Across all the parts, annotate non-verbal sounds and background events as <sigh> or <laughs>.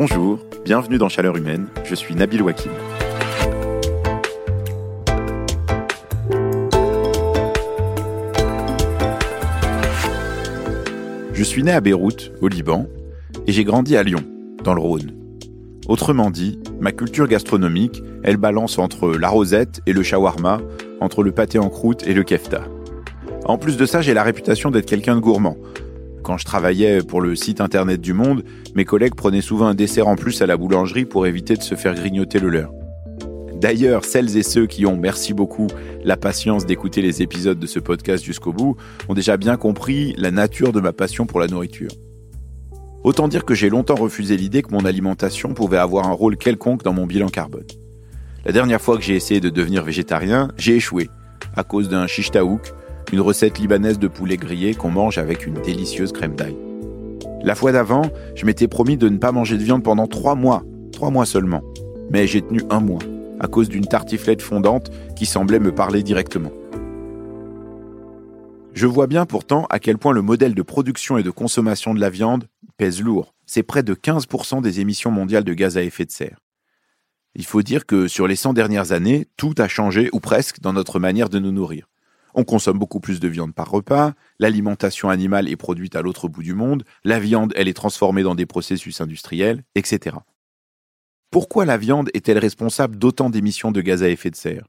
Bonjour, bienvenue dans Chaleur Humaine, je suis Nabil Wakim. Je suis né à Beyrouth, au Liban, et j'ai grandi à Lyon, dans le Rhône. Autrement dit, ma culture gastronomique, elle balance entre la rosette et le shawarma, entre le pâté en croûte et le kefta. En plus de ça, j'ai la réputation d'être quelqu'un de gourmand. Quand je travaillais pour le site internet du Monde, mes collègues prenaient souvent un dessert en plus à la boulangerie pour éviter de se faire grignoter le leur. D'ailleurs, celles et ceux qui ont, merci beaucoup, la patience d'écouter les épisodes de ce podcast jusqu'au bout, ont déjà bien compris la nature de ma passion pour la nourriture. Autant dire que j'ai longtemps refusé l'idée que mon alimentation pouvait avoir un rôle quelconque dans mon bilan carbone. La dernière fois que j'ai essayé de devenir végétarien, j'ai échoué, à cause d'un taouk, une recette libanaise de poulet grillé qu'on mange avec une délicieuse crème d'ail. La fois d'avant, je m'étais promis de ne pas manger de viande pendant trois mois, trois mois seulement. Mais j'ai tenu un mois, à cause d'une tartiflette fondante qui semblait me parler directement. Je vois bien pourtant à quel point le modèle de production et de consommation de la viande pèse lourd. C'est près de 15% des émissions mondiales de gaz à effet de serre. Il faut dire que sur les 100 dernières années, tout a changé, ou presque, dans notre manière de nous nourrir. On consomme beaucoup plus de viande par repas, l'alimentation animale est produite à l'autre bout du monde, la viande, elle est transformée dans des processus industriels, etc. Pourquoi la viande est-elle responsable d'autant d'émissions de gaz à effet de serre?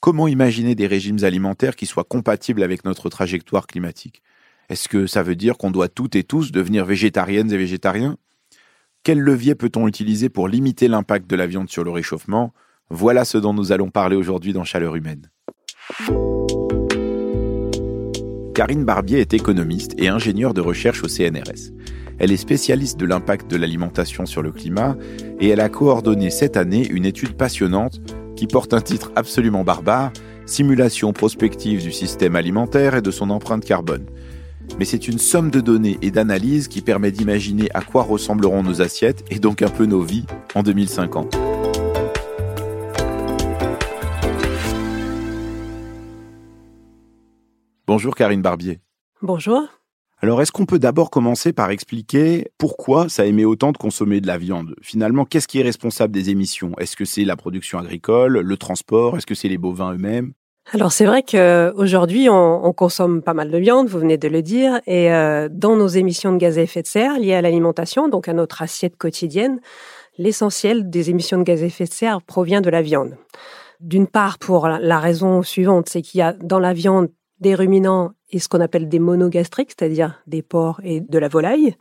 Comment imaginer des régimes alimentaires qui soient compatibles avec notre trajectoire climatique? Est-ce que ça veut dire qu'on doit toutes et tous devenir végétariennes et végétariens? Quel levier peut-on utiliser pour limiter l'impact de la viande sur le réchauffement? Voilà ce dont nous allons parler aujourd'hui dans Chaleur humaine. Karine Barbier est économiste et ingénieure de recherche au CNRS. Elle est spécialiste de l'impact de l'alimentation sur le climat et elle a coordonné cette année une étude passionnante qui porte un titre absolument barbare, Simulation prospective du système alimentaire et de son empreinte carbone. Mais c'est une somme de données et d'analyses qui permet d'imaginer à quoi ressembleront nos assiettes et donc un peu nos vies en 2050. Bonjour Karine Barbier. Bonjour. Alors, est-ce qu'on peut d'abord commencer par expliquer pourquoi ça émet autant de consommer de la viande? Finalement, qu'est-ce qui est responsable des émissions? Est-ce que c'est la production agricole, le transport? Est-ce que c'est les bovins eux-mêmes? Alors c'est vrai qu'aujourd'hui on, on, consomme pas mal de viande, vous venez de le dire, et euh, dans nos émissions de gaz à effet de serre liées à l'alimentation, donc à notre assiette quotidienne, l'essentiel des émissions de gaz à effet de serre provient de la viande. D'une part pour la raison suivante, c'est qu'il y a dans la viande des ruminants et ce qu'on appelle des monogastriques, c'est-à-dire des porcs et de la volaille.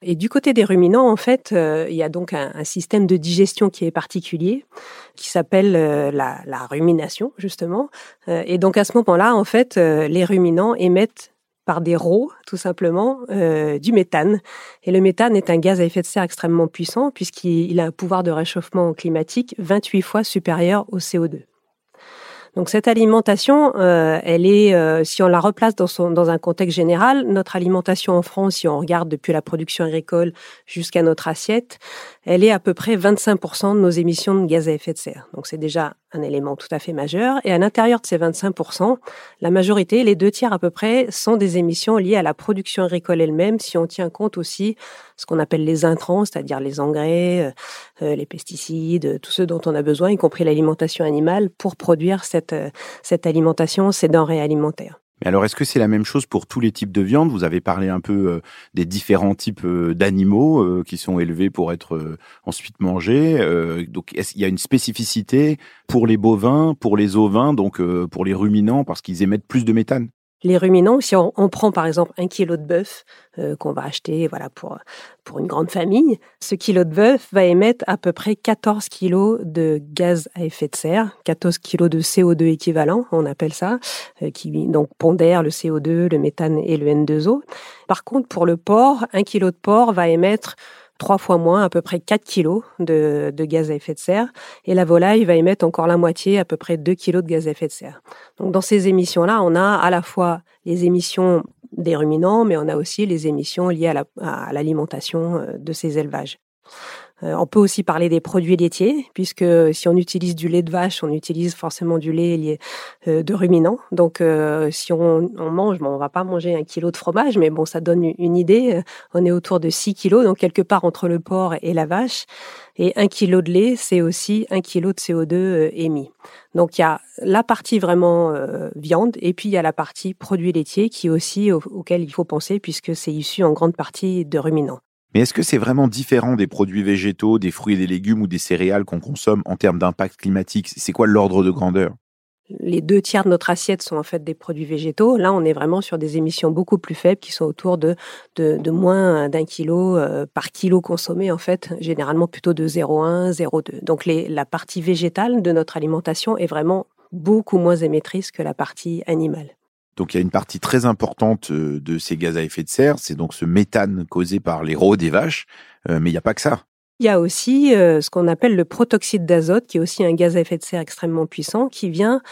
Et du côté des ruminants, en fait, euh, il y a donc un, système de digestion qui est particulier, qui s'appelle euh, la, rumination, justement. Euh, et donc à ce moment-là, en fait, les ruminants émettent par des rots, tout simplement, du méthane. Et le méthane est un gaz à effet de serre extrêmement puissant, puisqu'il a un pouvoir de réchauffement climatique 28 fois supérieur au CO2. Donc cette alimentation, euh, elle est, euh, si on la replace dans, son, dans un contexte général, notre alimentation en France, si on regarde depuis la production agricole jusqu'à notre assiette, elle est à peu près 25% de nos émissions de gaz à effet de serre. Donc c'est déjà un élément tout à fait majeur. Et à l'intérieur de ces 25%, la majorité, les deux tiers à peu près, sont des émissions liées à la production agricole elle-même, si on tient compte aussi ce qu'on appelle les intrants, c'est-à-dire les engrais, euh, euh, les pesticides, tout ce dont on a besoin, y compris l'alimentation animale, pour produire cette, euh, cette alimentation, ces denrées alimentaires. Mais alors, est-ce que c'est la même chose pour tous les types de viande? Vous avez parlé un peu des différents types d'animaux qui sont élevés pour être ensuite mangés. donc, est-ce qu'il y a une spécificité pour les bovins, pour les ovins, donc pour les ruminants, parce qu'ils émettent plus de méthane? Les ruminants, si on, prend par exemple un kilo de bœuf euh, qu'on va acheter voilà pour pour une grande famille, ce kilo de bœuf va émettre à peu près 14 kilos de gaz à effet de serre, 14 kilos de CO2 équivalent, on appelle ça, euh, qui donc pondère le CO2, le méthane et le N2O. Par contre, pour le porc, un kilo de porc va émettre trois fois moins, à peu près 4 kilos de, gaz à effet de serre. Et la volaille va émettre encore la moitié, à peu près 2 kilos de gaz à effet de serre. Donc dans ces émissions-là, on a à la fois les émissions des ruminants, mais on a aussi les émissions liées à l'alimentation euh, de ces élevages. Euh, on peut aussi parler des produits laitiers, puisque si on utilise du lait de vache, on utilise forcément du lait euh, de ruminants. Donc, euh, si on, mange, bon, on va pas manger un kilo de fromage, mais bon, ça donne une idée. On est autour de 6 kilos, donc quelque part entre le porc et la vache. Et un kilo de lait, c'est aussi un kilo de CO2 émis. Donc, il y a la partie vraiment viande, et puis il y a la partie produits laitiers qui aussi auquel il faut penser, puisque c'est issu en grande partie de ruminants. Mais est-ce que c'est vraiment différent des produits végétaux, des fruits et des légumes ou des céréales qu'on consomme en termes d'impact climatique? C'est quoi l'ordre de grandeur? Les deux tiers de notre assiette sont en fait des produits végétaux. Là, on est vraiment sur des émissions beaucoup plus faibles qui sont autour de, moins d'un kilo euh, par kilo consommé, en fait, généralement plutôt de 0,1, 0,2. Donc la partie végétale de notre alimentation est vraiment beaucoup moins émettrice que la partie animale. Donc il y a une partie très importante euh, de ces gaz à effet de serre, c'est donc ce méthane causé par les rots des vaches, euh, mais il n'y a pas que ça. Il y a aussi euh, ce qu'on appelle le protoxyde d'azote, qui est aussi un gaz à effet de serre extrêmement puissant, qui vient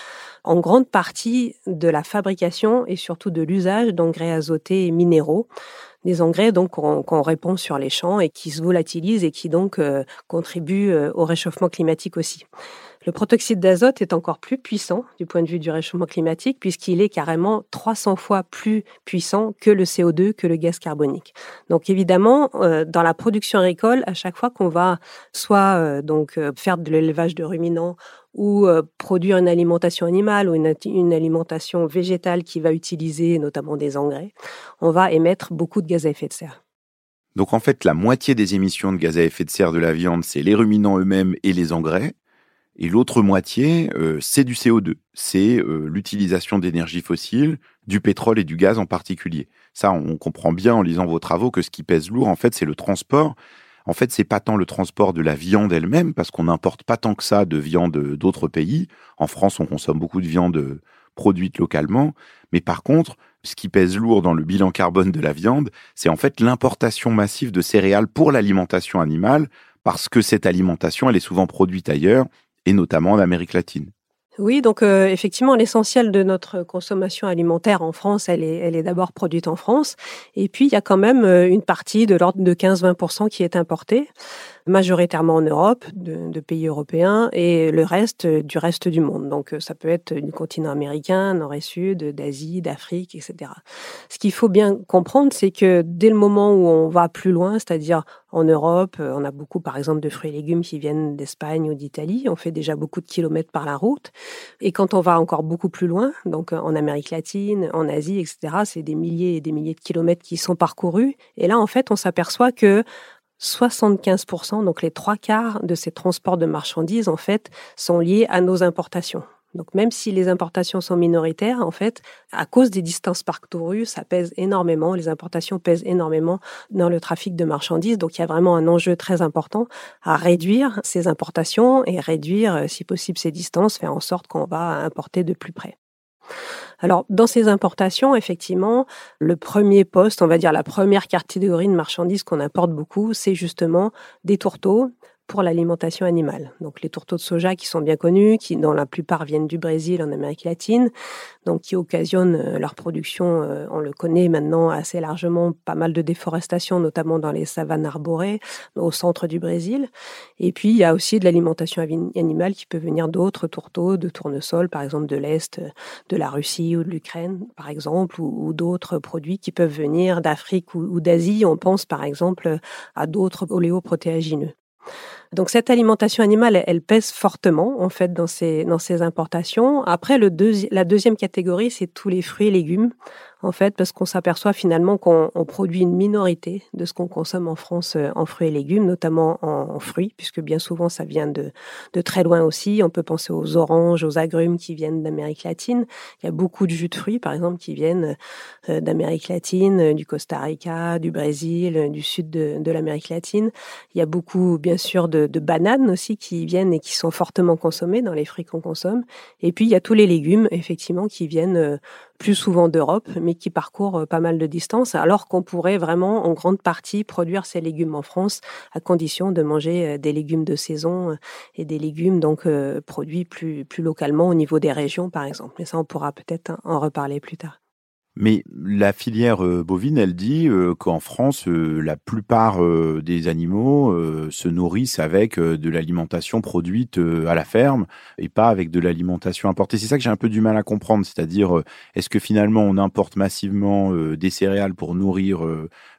en grande partie de la fabrication et surtout de l'usage d'engrais azotés minéraux des engrais donc qu'on répand sur les champs et qui se volatilisent et qui donc contribuent au réchauffement climatique aussi. Le protoxyde d'azote est encore plus puissant du point de vue du réchauffement climatique puisqu'il est carrément 300 fois plus puissant que le CO2, que le gaz carbonique. Donc évidemment, euh, dans la production agricole, à chaque fois qu'on va soit euh, donc euh, faire de l'élevage de ruminants ou produire une alimentation animale ou une, une, alimentation végétale qui va utiliser notamment des engrais, on va émettre beaucoup de gaz à effet de serre. Donc en fait, la moitié des émissions de gaz à effet de serre de la viande, c'est les ruminants eux-mêmes et les engrais. Et l'autre moitié, euh, c'est du CO2. C'est euh, l'utilisation d'énergie fossile, du pétrole et du gaz en particulier. Ça, on comprend bien en lisant vos travaux que ce qui pèse lourd, en fait, c'est le transport. En fait, c'est pas tant le transport de la viande elle-même, parce qu'on n'importe pas tant que ça de viande d'autres pays. En France, on consomme beaucoup de viande produite localement. Mais par contre, ce qui pèse lourd dans le bilan carbone de la viande, c'est en fait l'importation massive de céréales pour l'alimentation animale, parce que cette alimentation, elle est souvent produite ailleurs et notamment en Amérique latine. Oui, donc euh, effectivement, l'essentiel de notre consommation alimentaire en France, elle est, elle est d'abord produite en France. Et puis, il y a quand même euh, une partie de l'ordre de 15-20% qui est importée majoritairement en Europe, de, pays européens, et le reste euh, du reste du monde. Donc euh, ça peut être du continent américain, nord et sud, d'Asie, d'Afrique, etc. Ce qu'il faut bien comprendre, c'est que dès le moment où on va plus loin, c'est-à-dire en Europe, euh, on a beaucoup par exemple de fruits et légumes qui viennent d'Espagne ou d'Italie, on fait déjà beaucoup de kilomètres par la route. Et quand on va encore beaucoup plus loin, donc en Amérique latine, en Asie, etc., c'est des milliers et des milliers de kilomètres qui sont parcourus. Et là, en fait, on s'aperçoit que 75%, donc les trois quarts de ces transports de marchandises, en fait, sont liés à nos importations. Donc même si les importations sont minoritaires, en fait, à cause des distances parcourues, ça pèse énormément, les importations pèsent énormément dans le trafic de marchandises. Donc il y a vraiment un enjeu très important à réduire ces importations et réduire, euh, si possible, ces distances, faire en sorte qu'on va importer de plus près. Alors, dans ces importations, effectivement, le premier poste, on va dire la première catégorie de marchandises qu'on importe beaucoup, c'est justement des tourteaux, pour l'alimentation animale. Donc les tourteaux de soja qui sont bien connus, qui dans la plupart viennent du Brésil en Amérique latine, donc qui occasionnent euh, leur production, euh, on le connaît maintenant assez largement, pas mal de déforestation, notamment dans les savanes arborées au centre du Brésil. Et puis il y a aussi de l'alimentation animale qui peut venir d'autres tourteaux, de tournesols, par exemple de l'Est, de la Russie ou de l'Ukraine, par exemple, ou, d'autres produits qui peuvent venir d'Afrique ou, ou d'Asie. On pense par exemple à d'autres oléoprotéagineux. Donc cette alimentation animale, elle, pèse fortement en fait dans ces dans ces importations. Après le la deuxième catégorie, c'est tous les fruits et légumes en fait, parce qu'on s'aperçoit finalement qu'on produit une minorité de ce qu'on consomme en France euh, en fruits et légumes, notamment en, fruits, puisque bien souvent ça vient de, de très loin aussi. On peut penser aux oranges, aux agrumes qui viennent d'Amérique latine. Il y a beaucoup de jus de fruits, par exemple, qui viennent euh, d'Amérique latine, du Costa Rica, du Brésil, du sud de, de l'Amérique latine. Il y a beaucoup, bien sûr, de, de bananes aussi qui viennent et qui sont fortement consommées dans les fruits qu'on consomme. Et puis il y a tous les légumes, effectivement, qui viennent plus souvent d'Europe, mais qui parcourent euh, pas mal de distance, alors qu'on pourrait vraiment en grande partie produire ces légumes en France, à condition de manger euh, des légumes de saison euh, et des légumes donc produits plus, plus localement au niveau des régions, par exemple. Mais ça, on pourra peut-être en reparler plus tard. Mais la filière euh, bovine, elle dit euh, qu'en France, euh, la plupart des animaux se nourrissent avec de l'alimentation produite à la ferme et pas avec de l'alimentation importée. C'est ça que j'ai un peu du mal à comprendre. C'est-à-dire, est-ce que finalement on importe massivement des céréales pour nourrir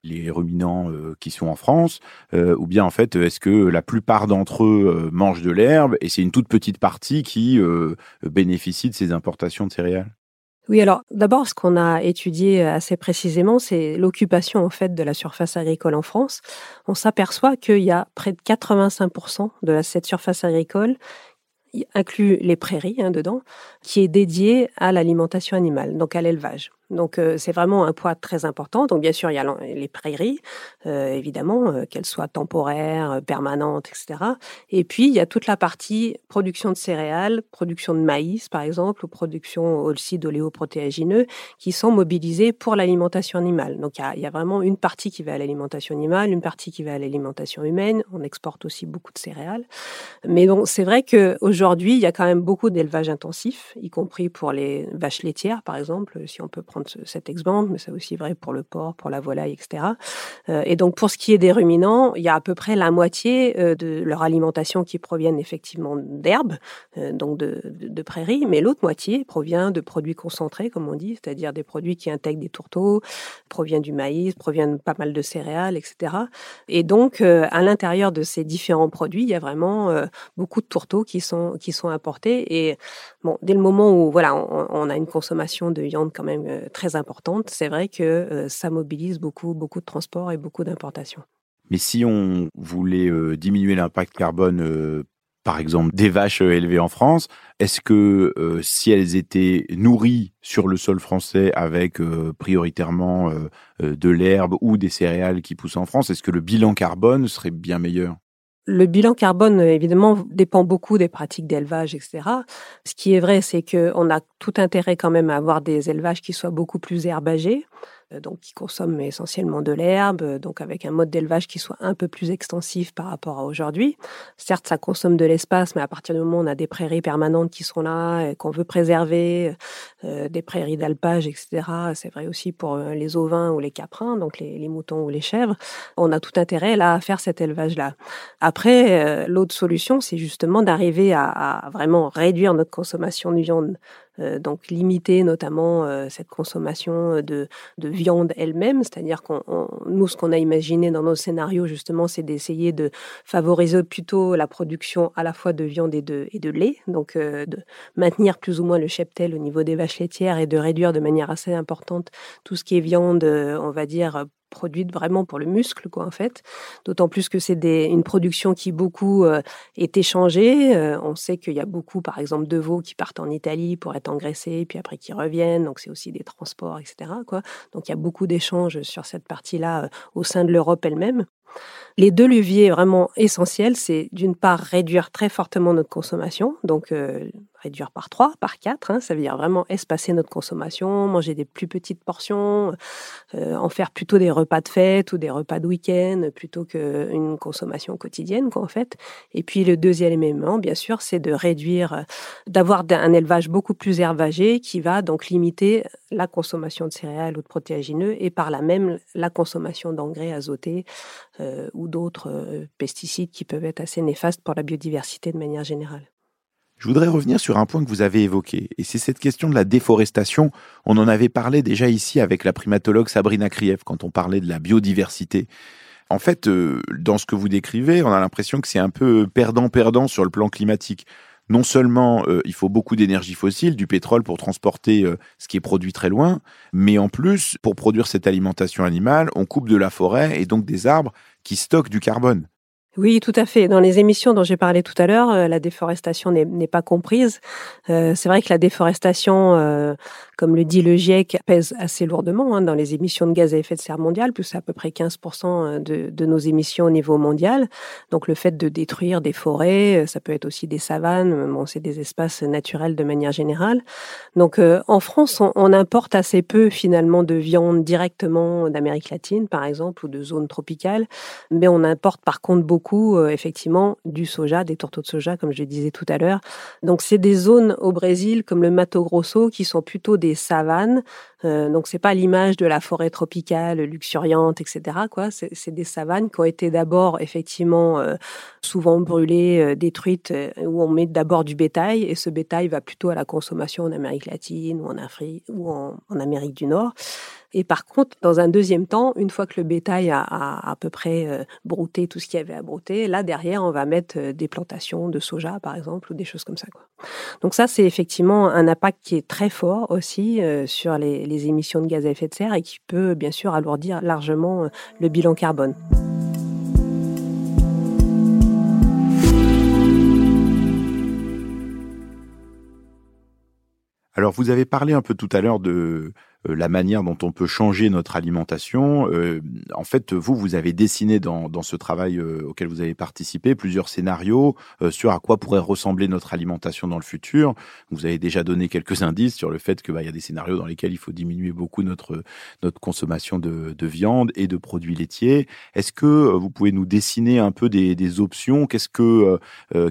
les ruminants qui sont en France Ou bien en fait, est-ce que la plupart d'entre eux mangent de l'herbe et c'est une toute petite partie qui bénéficie de ces importations de céréales? Oui, alors d'abord, ce qu'on a étudié assez précisément, c'est l'occupation en fait de la surface agricole en France. On s'aperçoit qu'il y a près de 85% de cette surface agricole inclut les prairies hein, dedans, qui est dédiée à l'alimentation animale, donc à l'élevage. Donc euh, c'est vraiment un poids très important. Donc bien sûr, il y a les prairies, euh, évidemment, euh, qu'elles soient temporaires, permanentes, etc. Et puis il y a toute la partie production de céréales, production de maïs, par exemple, ou production aussi d'oléoprotéagineux, qui sont mobilisés pour l'alimentation animale. Donc il y, a, il y, a, vraiment une partie qui va à l'alimentation animale, une partie qui va à l'alimentation humaine. On exporte aussi beaucoup de céréales. Mais donc c'est vrai qu'aujourd'hui, il y a quand même beaucoup d'élevage intensif, y compris pour les vaches laitières, par exemple, si on peut prendre cet exemple, mais c'est aussi vrai pour le porc, pour la volaille, etc. Euh, et donc, pour ce qui est des ruminants, il y a à peu près la moitié euh, de leur alimentation qui proviennent effectivement d'herbes, euh, donc de, prairies, mais l'autre moitié provient de produits concentrés, comme on dit, c'est-à-dire des produits qui intègrent des tourteaux, provient du maïs, provient de pas mal de céréales, etc. Et donc, à l'intérieur de ces différents produits, il y a vraiment beaucoup de tourteaux qui sont, qui sont importés. Et bon, dès le moment où voilà, on, on a une consommation de viande quand même très importante, c'est vrai que euh, ça mobilise beaucoup, beaucoup de transports et beaucoup d'importations. Mais si on voulait euh, diminuer l'impact carbone, euh, par exemple, des vaches élevées en France, est-ce que si elles étaient nourries sur le sol français avec prioritairement de l'herbe ou des céréales qui poussent en France, est-ce que le bilan carbone serait bien meilleur? Le bilan carbone, évidemment, dépend beaucoup des pratiques d'élevage, etc. Ce qui est vrai, c'est qu'on a tout intérêt quand même à avoir des élevages qui soient beaucoup plus herbagés. Euh, donc qui consomment essentiellement de l'herbe, euh, donc avec un mode d'élevage qui soit un peu plus extensif par rapport à aujourd'hui. Certes, ça consomme de l'espace, mais à partir du moment où on a des prairies permanentes qui sont là, qu'on veut préserver, euh, des prairies d'alpage, etc., c'est vrai aussi pour les ovins ou les caprins, donc les, moutons ou les chèvres, on a tout intérêt là à faire cet élevage-là. Après, l'autre solution, c'est justement d'arriver à, vraiment réduire notre consommation de viande donc limiter notamment euh, cette consommation euh, de, viande elle-même, c'est-à-dire qu'on nous ce qu'on a imaginé dans nos scénarios justement, c'est d'essayer de favoriser plutôt la production à la fois de viande et de, et de lait, donc de maintenir plus ou moins le cheptel au niveau des vaches laitières et de réduire de manière assez importante tout ce qui est viande, on va dire produite vraiment pour le muscle, quoi, en fait. D'autant plus que c'est une production qui beaucoup euh, est échangée. Euh, on sait qu'il y a beaucoup, par exemple, de veaux qui partent en Italie pour être engraissés, puis après qui reviennent. Donc c'est aussi des transports, etc. Quoi. Donc il y a beaucoup d'échanges sur cette partie-là euh, au sein de l'Europe elle-même. Les deux leviers vraiment essentiels, c'est d'une part réduire très fortement notre consommation, donc réduire par 3, par 4. Hein, ça veut dire vraiment espacer notre consommation, manger des plus petites portions, euh, en faire plutôt des repas de fête ou des repas de week-end plutôt qu'une consommation quotidienne, en fait. Et puis le deuxième élément, bien sûr, c'est de réduire, euh, d'avoir un élevage beaucoup plus herbagé qui va donc limiter la consommation de céréales ou de protéagineux et par là même la consommation d'engrais azotés euh, ou d'autres pesticides qui peuvent être assez néfastes pour la biodiversité de manière générale. Je voudrais revenir sur un point que vous avez évoqué, et c'est cette question de la déforestation. On en avait parlé déjà ici avec la primatologue Sabrina Krief quand on parlait de la biodiversité. En fait, euh, dans ce que vous décrivez, on a l'impression que c'est un peu perdant-perdant sur le plan climatique. Non seulement euh, il faut beaucoup d'énergie fossile, du pétrole pour transporter euh, ce qui est produit très loin, mais en plus, pour produire cette alimentation animale, on coupe de la forêt et donc des arbres qui stockent du carbone. Oui, tout à fait. Dans les émissions dont j'ai parlé tout à l'heure, euh, la déforestation n'est pas comprise. Euh, c'est vrai que la déforestation, euh, comme le dit le GIEC, pèse assez lourdement hein, dans les émissions de gaz à effet de serre mondial, plus à peu près 15% de, de, nos émissions au niveau mondial. Donc le fait de détruire des forêts, ça peut être aussi des savanes, bon, c'est des espaces naturels de manière générale. Donc en France, on, on, importe assez peu finalement de viande directement d'Amérique latine, par exemple, ou de zones tropicales, mais on importe par contre beaucoup beaucoup euh, effectivement du soja, des tourteaux de soja, comme je disais tout à l'heure. Donc c'est des zones au Brésil comme le Mato Grosso qui sont plutôt des savanes Euh, donc c'est pas l'image de la forêt tropicale luxuriante, etc. Quoi, c'est des savanes qui ont été d'abord effectivement euh, souvent brûlées, euh, détruites, où on met d'abord du bétail et ce bétail va plutôt à la consommation en Amérique latine ou en Afrique ou en Amérique du Nord. Et par contre, dans un deuxième temps, une fois que le bétail a à, peu près brouté tout ce qu'il y avait à brouter, là derrière, on va mettre des plantations de soja, par exemple, ou des choses comme ça. Quoi. Donc ça, c'est effectivement un impact qui est très fort aussi sur les, les, émissions de gaz à effet de serre et qui peut bien sûr alourdir largement le bilan carbone. Alors, vous avez parlé un peu tout à l'heure de euh, la manière dont on peut changer notre alimentation. Euh, en fait, vous, vous avez dessiné dans, dans ce travail euh, auquel vous avez participé plusieurs scénarios sur à quoi pourrait ressembler notre alimentation dans le futur. Vous avez déjà donné quelques <laughs> indices sur le fait qu'il bah, y a des scénarios dans lesquels il faut diminuer beaucoup notre, notre consommation de, de viande et de produits laitiers. Est-ce que vous pouvez nous dessiner un peu des, des options? Qu'est-ce que,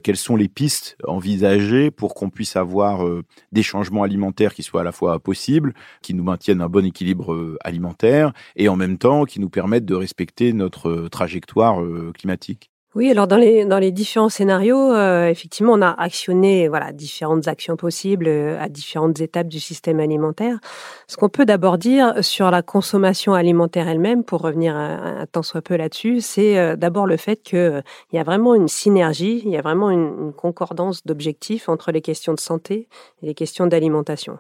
quelles sont les pistes envisagées pour qu'on puisse avoir des changements alimentaires qui soient à la fois possibles, qui nous maintiennent un bon équilibre euh, alimentaire et en même temps qui nous permettent de respecter notre euh, trajectoire euh, climatique. Oui, alors dans les dans les différents scénarios, effectivement, on a actionné voilà différentes actions possibles à différentes étapes du système alimentaire. Ce qu'on peut d'abord dire sur la consommation alimentaire elle-même, pour revenir un, tant soit peu là-dessus, c'est d'abord le fait que il y a vraiment une synergie, il y a vraiment une, une concordance d'objectifs entre les questions de santé et les questions d'alimentation.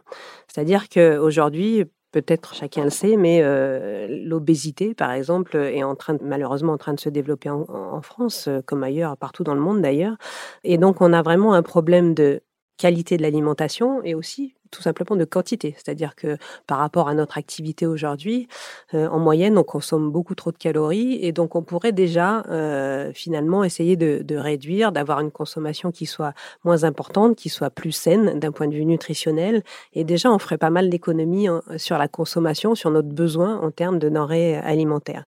C'est-à-dire qu'aujourd'hui, peut-être chacun le sait, mais euh, l'obésité, par exemple, est en train malheureusement en train de se développer en, France, euh, comme ailleurs, partout dans le monde d'ailleurs. Et donc, on a vraiment un problème de qualité de l'alimentation et aussi tout simplement de quantité. C'est-à-dire que par rapport à notre activité aujourd'hui, euh, en moyenne, on consomme beaucoup trop de calories et donc on pourrait déjà euh, finalement essayer de, de réduire, d'avoir une consommation qui soit moins importante, qui soit plus saine d'un point de vue nutritionnel. Et déjà, on ferait pas mal d'économies sur la consommation, sur notre besoin en termes de denrées alimentaires.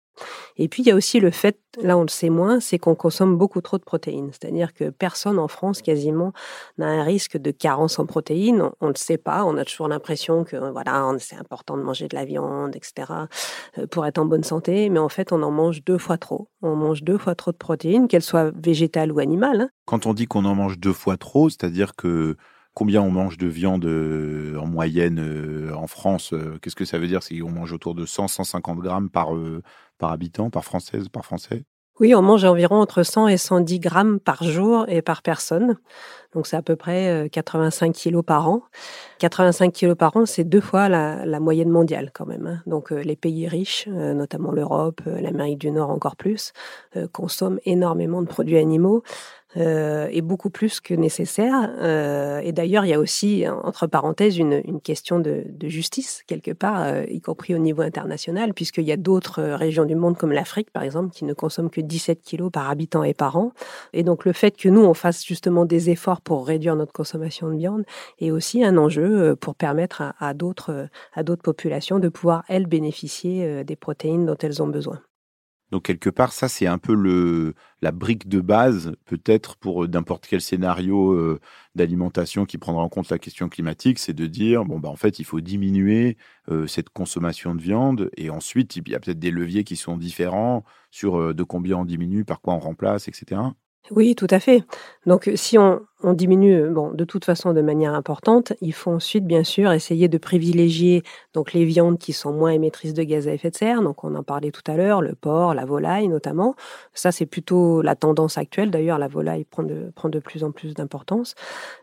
Et puis il y a aussi le fait, là on le sait moins, c'est qu'on consomme beaucoup trop de protéines. C'est-à-dire que personne en France quasiment n'a un risque de carence en protéines. On ne le sait pas. On a toujours l'impression que voilà, c'est important de manger de la viande, etc. Euh, pour être en bonne santé. Mais en fait, on en mange deux fois trop. On mange deux fois trop de protéines, qu'elles soient végétales ou animales. Quand on dit qu'on en mange deux fois trop, c'est-à-dire que combien on mange de viande euh, en moyenne euh, en France Qu'est-ce que ça veut dire C'est qu'on mange autour de 100-150 grammes par, par habitant, par française, par français? Oui, on mange environ entre 100 et 110 grammes par jour et par personne. Donc c'est à peu près 85 euh, kilos par an. 85 kilos par an, c'est deux fois la, moyenne mondiale quand même. Hein. Donc euh, les pays riches, euh, notamment l'Europe, l'Amérique du Nord encore plus, consomment énormément de produits animaux euh, et beaucoup plus que nécessaire. Euh, et d'ailleurs, il y a aussi, entre parenthèses, une, une question de, de, justice, quelque part, euh, y compris au niveau international, puisqu'il y a d'autres régions du monde, comme l'Afrique, par exemple, qui ne consomment que 17 kilos par habitant et par an. Et donc, le fait que nous, on fasse justement des efforts pour réduire notre consommation de viande est aussi un enjeu pour permettre à, à d'autres populations de pouvoir, elles, bénéficier des protéines dont elles ont besoin. Donc quelque part, ça c'est un peu le la brique de base peut-être pour euh, n'importe quel scénario euh, d'alimentation qui prendra en compte la question climatique, c'est de dire bon bah en fait il faut diminuer euh, cette consommation de viande et ensuite il y a peut-être des leviers qui sont différents sur de combien on diminue, par quoi on remplace, etc. Oui, tout à fait. Donc, si on, on diminue, bon, de toute façon de manière importante, il faut ensuite, bien sûr, essayer de privilégier donc les viandes qui sont moins émettrices de gaz à effet de serre. Donc, on en parlait tout à l'heure, le porc, la volaille notamment. Ça, c'est plutôt la tendance actuelle. D'ailleurs, la volaille prend de, de plus en plus d'importance.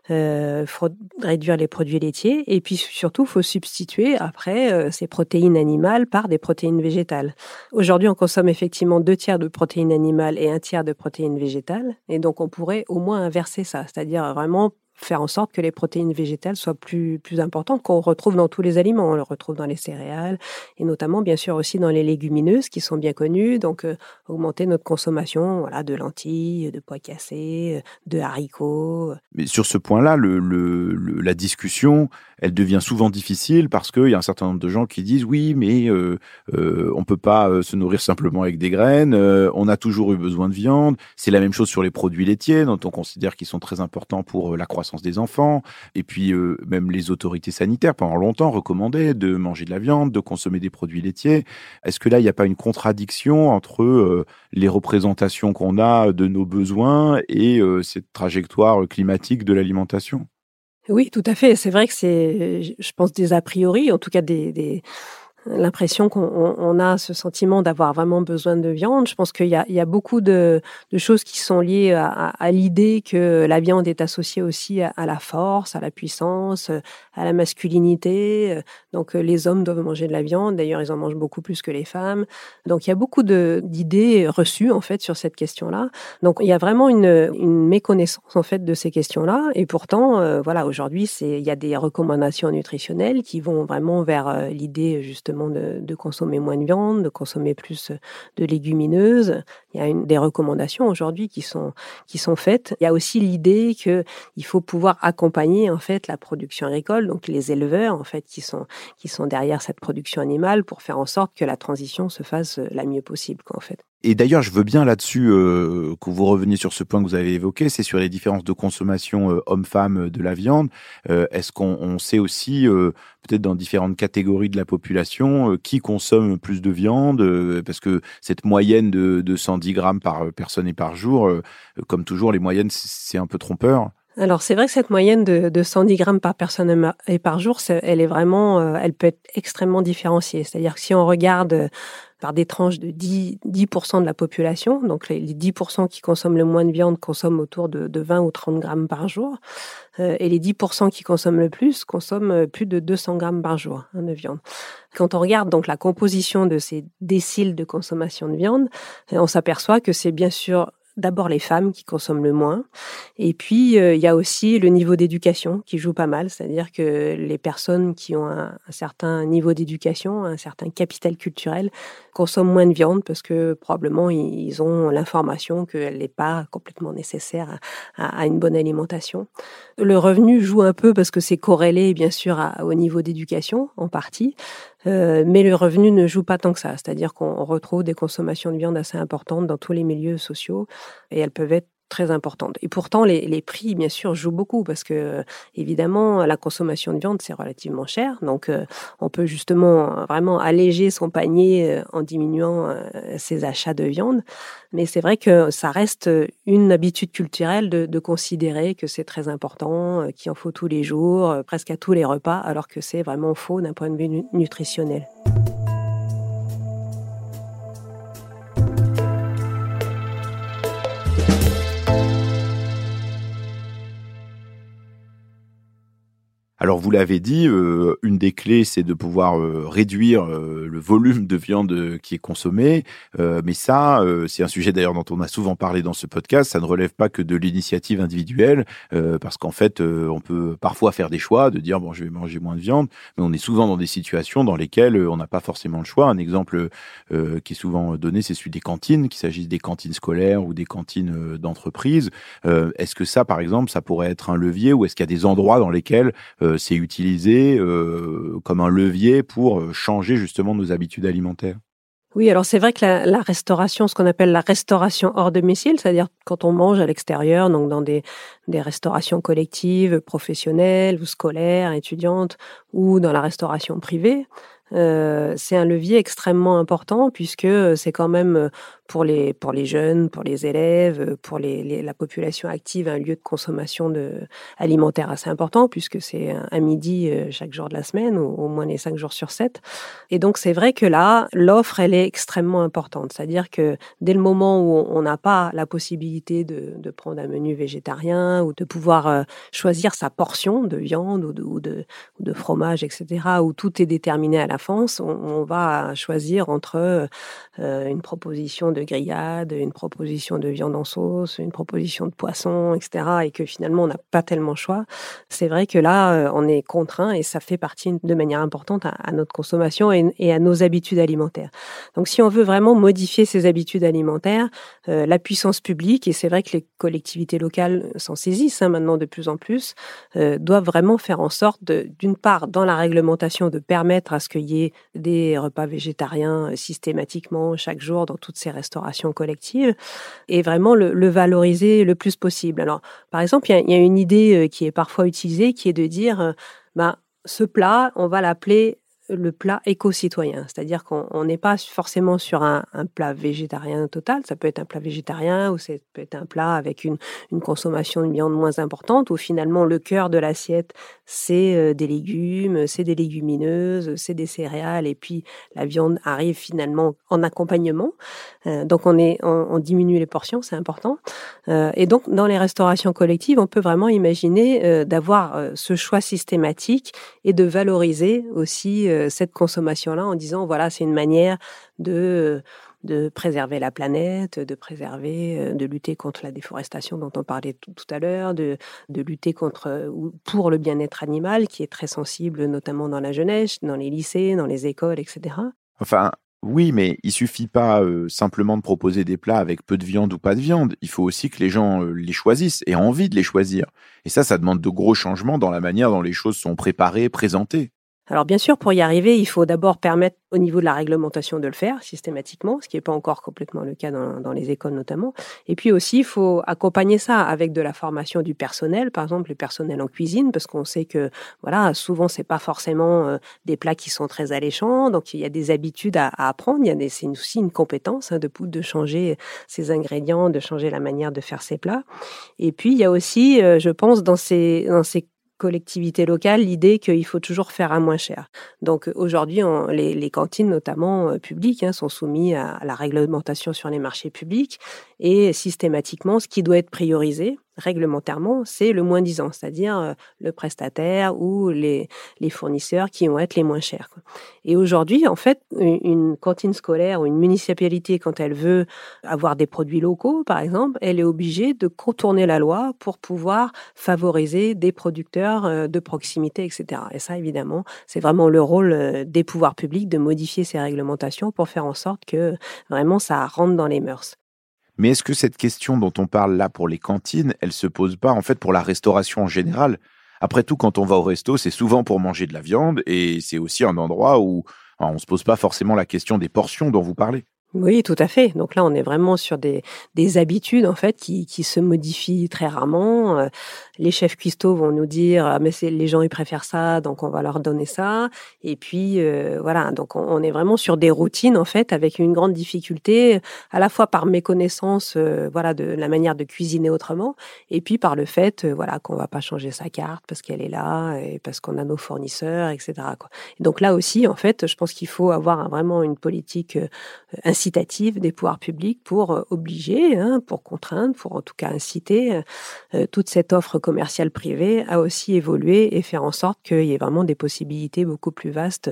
Euh, faut réduire les produits laitiers et puis surtout, faut substituer après euh, ces protéines animales par des protéines végétales. Aujourd'hui, on consomme effectivement deux tiers de protéines animales et un tiers de protéines végétales. Et donc, on pourrait au moins inverser ça, vraiment faire en sorte que les protéines végétales soient plus, plus importantes, qu'on retrouve dans tous les aliments. On le retrouve dans les céréales et notamment, bien sûr, aussi dans les légumineuses qui sont bien connues. Donc, euh, augmenter notre consommation voilà, de lentilles, de pois cassés, de haricots. Mais sur ce point-là, le, le, la discussion, elle devient souvent difficile parce qu'il y a un certain nombre de gens qui disent oui, mais euh, euh, on peut pas euh, se nourrir simplement avec des graines, euh, on a toujours eu besoin de viande. C'est la même chose sur les produits laitiers dont on considère qu'ils sont très importants pour la croissance croissance des enfants. Et puis, même les autorités sanitaires, pendant longtemps, recommandaient de manger de la viande, de consommer des produits laitiers. Est-ce que là, il n'y a pas une contradiction entre les représentations qu'on a de nos besoins et cette trajectoire climatique de l'alimentation? Oui, tout à fait. C'est vrai que c'est, je pense, des a priori, en tout cas des l'impression qu'on a ce sentiment d'avoir vraiment besoin de viande. Je pense qu'il y, y a, beaucoup de, de, choses qui sont liées à, à, l'idée que la viande est associée aussi à, à, la force, à la puissance, à la masculinité. Donc les hommes doivent manger de la viande. D'ailleurs, ils en mangent beaucoup plus que les femmes. Donc il y a beaucoup d'idées reçues en fait sur cette question-là. Donc il y a vraiment une, une, méconnaissance en fait de ces questions-là. Et pourtant, euh, voilà, aujourd'hui, il y a des recommandations nutritionnelles qui vont vraiment vers euh, l'idée justement de, consommer moins de viande, de consommer plus de légumineuses. Il y a des recommandations aujourd'hui qui sont, qui sont faites. Il y a aussi l'idée qu'il faut pouvoir accompagner en fait la production agricole, donc les éleveurs en fait qui sont, qui sont derrière cette production animale pour faire en sorte que la transition se fasse la mieux possible en fait. Et d'ailleurs, je veux bien là-dessus euh, que vous reveniez sur ce point que vous avez évoqué, c'est sur les différences de consommation euh, homme-femme de la viande. Euh, est-ce qu'on sait aussi, peut-être dans différentes catégories de la population, qui consomme plus de viande Parce que cette moyenne de, de 110 grammes par personne et par jour, comme toujours, les moyennes, c'est un peu trompeur. Alors c'est vrai que cette moyenne de, de 110 grammes par personne et par jour, elle est vraiment, elle peut être extrêmement différenciée. C'est-à-dire que si on regarde par des tranches de 10, 10% de la population. Donc les, 10% qui consomment le moins de viande consomment autour de, 20 ou 30 grammes par jour. Euh, et les 10% qui consomment le plus consomment euh, plus de 200 grammes par jour hein, de viande. Quand on regarde donc la composition de ces déciles de consommation de viande, euh, on s'aperçoit que c'est bien sûr d'abord les femmes qui consomment le moins. Et puis, euh, il y a aussi le niveau d'éducation qui joue pas mal. C'est-à-dire que les personnes qui ont un, certain niveau d'éducation, un certain capital culturel, consomment moins de viande parce que probablement ils ont l'information qu'elle n'est pas complètement nécessaire à, une bonne alimentation. Le revenu joue un peu parce que c'est corrélé, bien sûr, au niveau d'éducation, en partie. Euh, mais le revenu ne joue pas tant que ça, c'est-à-dire qu'on retrouve des consommations de viande assez importantes dans tous les milieux sociaux et elles peuvent être très importante. Et pourtant, les, les, prix, bien sûr, jouent beaucoup parce que, évidemment, la consommation de viande, c'est relativement cher. Donc, euh, on peut justement vraiment alléger son panier euh, en diminuant euh, ses achats de viande. Mais c'est vrai que ça reste une habitude culturelle de, de considérer que c'est très important, qu'il en faut tous les jours, presque à tous les repas, alors que c'est vraiment faux d'un point de vue nutritionnel. Alors vous l'avez dit, euh, une des clés, c'est de pouvoir euh, réduire euh, le volume de viande qui est consommé. mais ça, c'est un sujet d'ailleurs dont on a souvent parlé dans ce podcast. Ça ne relève pas que de l'initiative individuelle, parce qu'en fait, on peut parfois faire des choix de dire bon, je vais manger moins de viande, mais on est souvent dans des situations dans lesquelles on n'a pas forcément le choix. Un exemple qui est souvent donné, c'est celui des cantines, qu'il s'agisse des cantines scolaires ou des cantines d'entreprise. est-ce que ça, par exemple, ça pourrait être un levier, ou est-ce qu'il y a des endroits dans lesquels euh, c'est utilisé euh, comme un levier pour euh, changer justement nos habitudes alimentaires. Oui, alors c'est vrai que la, restauration, ce qu'on appelle la restauration hors domicile, c'est-à-dire quand on mange à l'extérieur, donc dans des, des restaurations collectives, professionnelles ou scolaires, étudiantes, ou dans la restauration privée, c'est un levier extrêmement important puisque c'est quand même pour les, pour les jeunes, pour les élèves, pour les, la population active, un lieu de consommation de, alimentaire assez important, puisque c'est un, midi euh, chaque jour de la semaine, ou au moins les cinq jours sur sept. Et donc, c'est vrai que là, l'offre, elle est extrêmement importante. C'est-à-dire que dès le moment où on n'a pas la possibilité de, de, prendre un menu végétarien ou de pouvoir euh, choisir sa portion de viande ou de, de, fromage, etc., où tout est déterminé à la France, on, va choisir entre euh, une proposition de grillade, une proposition de viande en sauce, une proposition de poisson, etc., et que finalement on n'a pas tellement choix, c'est vrai que là, euh, on est contraint et ça fait partie de manière importante à, notre consommation et, à nos habitudes alimentaires. Donc si on veut vraiment modifier ces habitudes alimentaires, euh, la puissance publique, et c'est vrai que les collectivités locales s'en saisissent hein, maintenant de plus en plus, euh, doivent vraiment faire en sorte, d'une part, dans la réglementation, de permettre à ce qu'il répertorier des repas végétariens systématiquement chaque jour dans toutes ces restaurations collectives et vraiment le, valoriser le plus possible. Alors, par exemple, il y, a une idée qui est parfois utilisée qui est de dire, ben, ce plat, on va l'appeler le plat éco-citoyen, c'est-à-dire qu'on n'est pas forcément sur un, plat végétarien total, ça peut être un plat végétarien ou ça peut être un plat avec une, consommation de viande moins importante, où finalement le cœur de l'assiette, c'est euh, des légumes, c'est des légumineuses, c'est des céréales, et puis la viande arrive finalement en accompagnement. Euh, donc on, diminue les portions, c'est important. Euh, et donc dans les restaurations collectives, on peut vraiment imaginer d'avoir ce choix systématique et de valoriser aussi euh, cette consommation-là en disant voilà, c'est une manière de de préserver la planète, de préserver, euh, de lutter contre la déforestation dont on parlait tout, à l'heure, de, de lutter contre ou pour le bien-être animal qui est très sensible notamment dans la jeunesse, dans les lycées, dans les écoles, etc. Enfin, oui, mais il suffit pas euh, simplement de proposer des plats avec peu de viande ou pas de viande. Il faut aussi que les gens les choisissent et aient envie de les choisir. Et ça, ça demande de gros changements dans la manière dont les choses sont préparées, présentées. Alors bien sûr, pour y arriver, il faut d'abord permettre au niveau de la réglementation de le faire systématiquement, ce qui n'est pas encore complètement le cas dans, les écoles notamment. Et puis aussi, il faut accompagner ça avec de la formation du personnel, par exemple le personnel en cuisine, parce qu'on sait que voilà, souvent c'est pas forcément euh, des plats qui sont très alléchants, donc il y a des habitudes à, apprendre. Il y a c'est aussi une compétence hein, de de changer ses ingrédients, de changer la manière de faire ses plats. Et puis il y a aussi, euh, je pense, dans ces dans ces collectivité locale l'idée qu'il faut toujours faire à moins cher. Donc aujourd'hui, les, cantines, notamment euh, publiques, hein, sont soumises à, la réglementation sur les marchés publics et systématiquement, ce qui doit être priorisé, réglementairement, c'est le moins disant, c'est-à-dire euh, le prestataire ou les, les, fournisseurs qui vont être les moins chers. Et aujourd'hui, en fait, une cantine scolaire ou une municipalité, quand elle veut avoir des produits locaux, par exemple, elle est obligée de contourner la loi pour pouvoir favoriser des producteurs euh, de proximité, etc. Et ça, évidemment, c'est vraiment le rôle euh, des pouvoirs publics de modifier ces réglementations pour faire en sorte que vraiment ça rentre dans les mœurs. Mais est-ce que cette question dont on parle là pour les cantines, elle se pose pas en fait pour la restauration en général? Après tout, quand on va au resto, c'est souvent pour manger de la viande et c'est aussi un endroit où on ne se pose pas forcément la question des portions dont vous parlez. Oui, tout à fait. Donc là, on est vraiment sur des, des habitudes en fait qui, qui se modifient très rarement. Euh, les chefs cuistots vont nous dire ah, mais les gens ils préfèrent ça, donc on va leur donner ça. Et puis euh, voilà, donc on, est vraiment sur des routines en fait avec une grande difficulté à la fois par méconnaissance euh, voilà de la manière de cuisiner autrement et puis par le fait voilà qu'on va pas changer sa carte parce qu'elle est là et parce qu'on a nos fournisseurs, etc. Quoi. donc là aussi en fait, je pense qu'il faut avoir vraiment une politique ainsi des pouvoirs publics pour euh, obliger, hein, pour contraindre, pour en tout cas inciter euh, euh, toute cette offre commerciale privée à aussi évoluer et faire en sorte qu'il y ait vraiment des possibilités beaucoup plus vastes.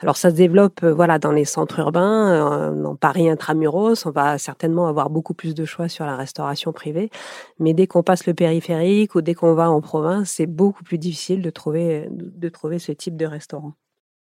Alors ça se développe voilà dans les centres urbains, dans Paris intramuros, on va certainement avoir beaucoup plus de choix sur la restauration privée, mais dès qu'on passe le périphérique ou dès qu'on va en province, c'est beaucoup plus difficile de trouver de trouver ce type de restaurant.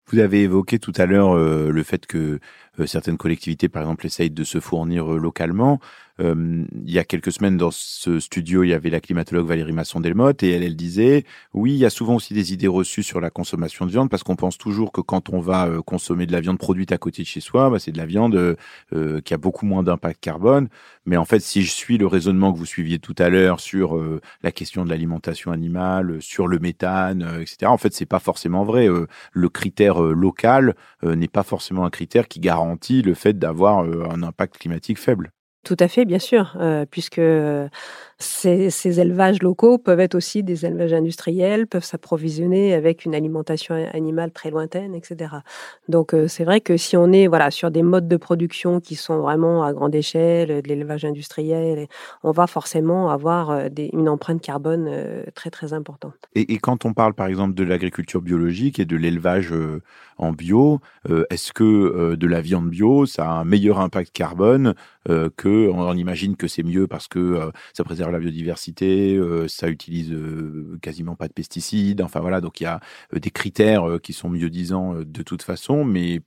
Vous avez évoqué tout à l'heure le fait que certaines collectivités, par exemple, essayent de se fournir localement. Euh, il y a quelques semaines, dans ce studio, il y avait la climatologue Valérie Masson-Delmotte et elle, elle disait, oui, il y a souvent aussi des idées reçues sur la consommation de viande parce qu'on pense toujours que quand on va euh, consommer de la viande produite à côté de chez soi, bah, c'est de la viande euh, qui a beaucoup moins d'impact carbone. Mais en fait, si je suis le raisonnement que vous suiviez tout à l'heure sur la question de l'alimentation animale, sur le méthane, etc., en fait, c'est pas forcément vrai. le critère local n'est pas forcément un critère qui garantit le fait d'avoir un impact climatique faible. Tout à fait, bien sûr, puisque ces, élevages locaux peuvent être aussi des élevages industriels, peuvent s'approvisionner avec une alimentation animale très lointaine, etc. Donc euh, c'est vrai que si on est voilà sur des modes de production qui sont vraiment à grande échelle, de l'élevage industriel, on va forcément avoir euh, une empreinte carbone très très importante. Et, quand on parle par exemple de l'agriculture biologique et de l'élevage en bio, est-ce que de la viande bio, ça a un meilleur impact carbone que on, imagine que c'est mieux parce que euh, ça préserve la biodiversité, euh, ça utilise euh, quasiment pas de pesticides. Enfin voilà, donc il y a des critères qui sont mieux disants de toute façon, mais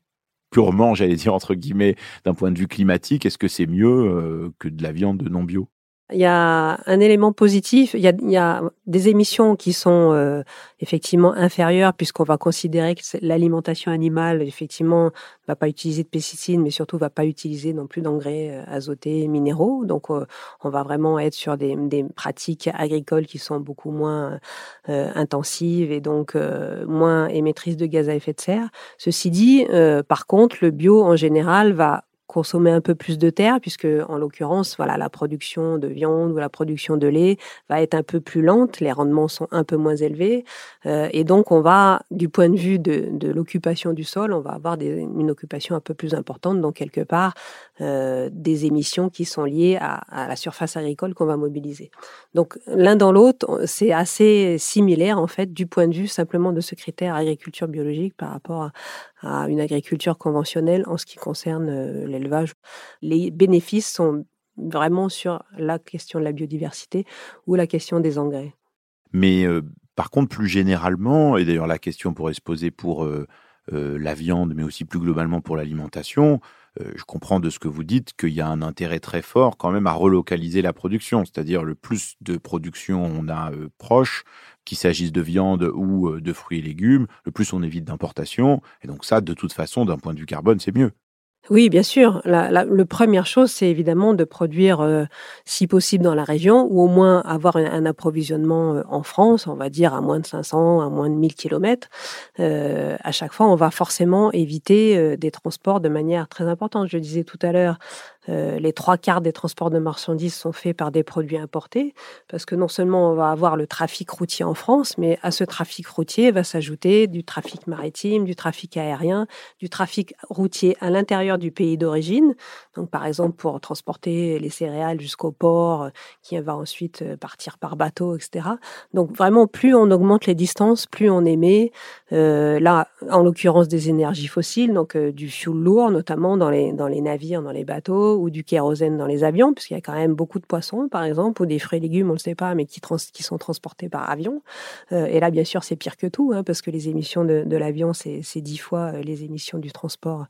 purement, j'allais dire entre guillemets, d'un point de vue climatique, est-ce que c'est mieux que de la viande non bio? Il y a un élément positif. Il y a, des émissions qui sont euh, effectivement inférieures puisqu'on va considérer que l'alimentation animale, effectivement, va pas utiliser de pesticides, mais surtout va pas utiliser non plus d'engrais euh, azotés, minéraux. Donc, euh, on va vraiment être sur des, pratiques agricoles qui sont beaucoup moins intensives et donc moins émettrices de gaz à effet de serre. Ceci dit, par contre, le bio en général va consommer un peu plus de terre, puisque en l'occurrence, voilà, la production de viande ou la production de lait va être un peu plus lente, les rendements sont un peu moins élevés, euh, et donc on va, du point de vue de, de l'occupation du sol, on va avoir une occupation un peu plus importante, donc quelque part euh, des émissions qui sont liées à, à la surface agricole qu'on va mobiliser. Donc l'un dans l'autre, c'est assez similaire en fait du point de vue simplement de ce critère agriculture biologique par rapport à, à une agriculture conventionnelle en ce qui concerne euh, l'élevage. Les bénéfices sont vraiment sur la question de la biodiversité ou la question des engrais. Mais euh, par contre, plus généralement, et d'ailleurs la question pourrait se poser pour euh, la viande, mais aussi plus globalement pour l'alimentation, je comprends de ce que vous dites qu'il y a un intérêt très fort quand même à relocaliser la production, c'est-à-dire le plus de production on a proche, qu'il s'agisse de viande ou euh, de fruits et légumes, le plus on évite d'importation. Et donc ça, de toute façon, d'un point de vue carbone, c'est mieux. Oui, bien sûr. La, première chose, c'est évidemment de produire, euh, si possible, dans la région, ou au moins avoir un, approvisionnement euh, en France, on va dire à moins de 500, à moins de 1000 kilomètres. à chaque fois, on va forcément éviter des transports de manière très importante. Je disais tout à l'heure, euh, les trois quarts des transports de marchandises sont faits par des produits importés, parce que non seulement on va avoir le trafic routier en France, mais à ce trafic routier va s'ajouter du trafic maritime, du trafic aérien, du trafic routier à l'intérieur du pays d'origine. Donc par exemple pour transporter les céréales jusqu'au port, euh, qui va ensuite euh, partir par bateau, etc. Donc vraiment, plus on augmente les distances, plus on émet. là, en l'occurrence des énergies fossiles, donc du fuel lourd, notamment dans les dans les navires, dans les bateaux ou du kérosène dans les avions, puisqu'il y a quand même beaucoup de poissons, par exemple, ou des fruits et légumes, on ne le sait pas, mais qui, sont transportés par avion. Euh, et là, bien sûr, c'est pire que tout, hein, parce que les émissions de, l'avion, c'est dix fois euh, les émissions du transport,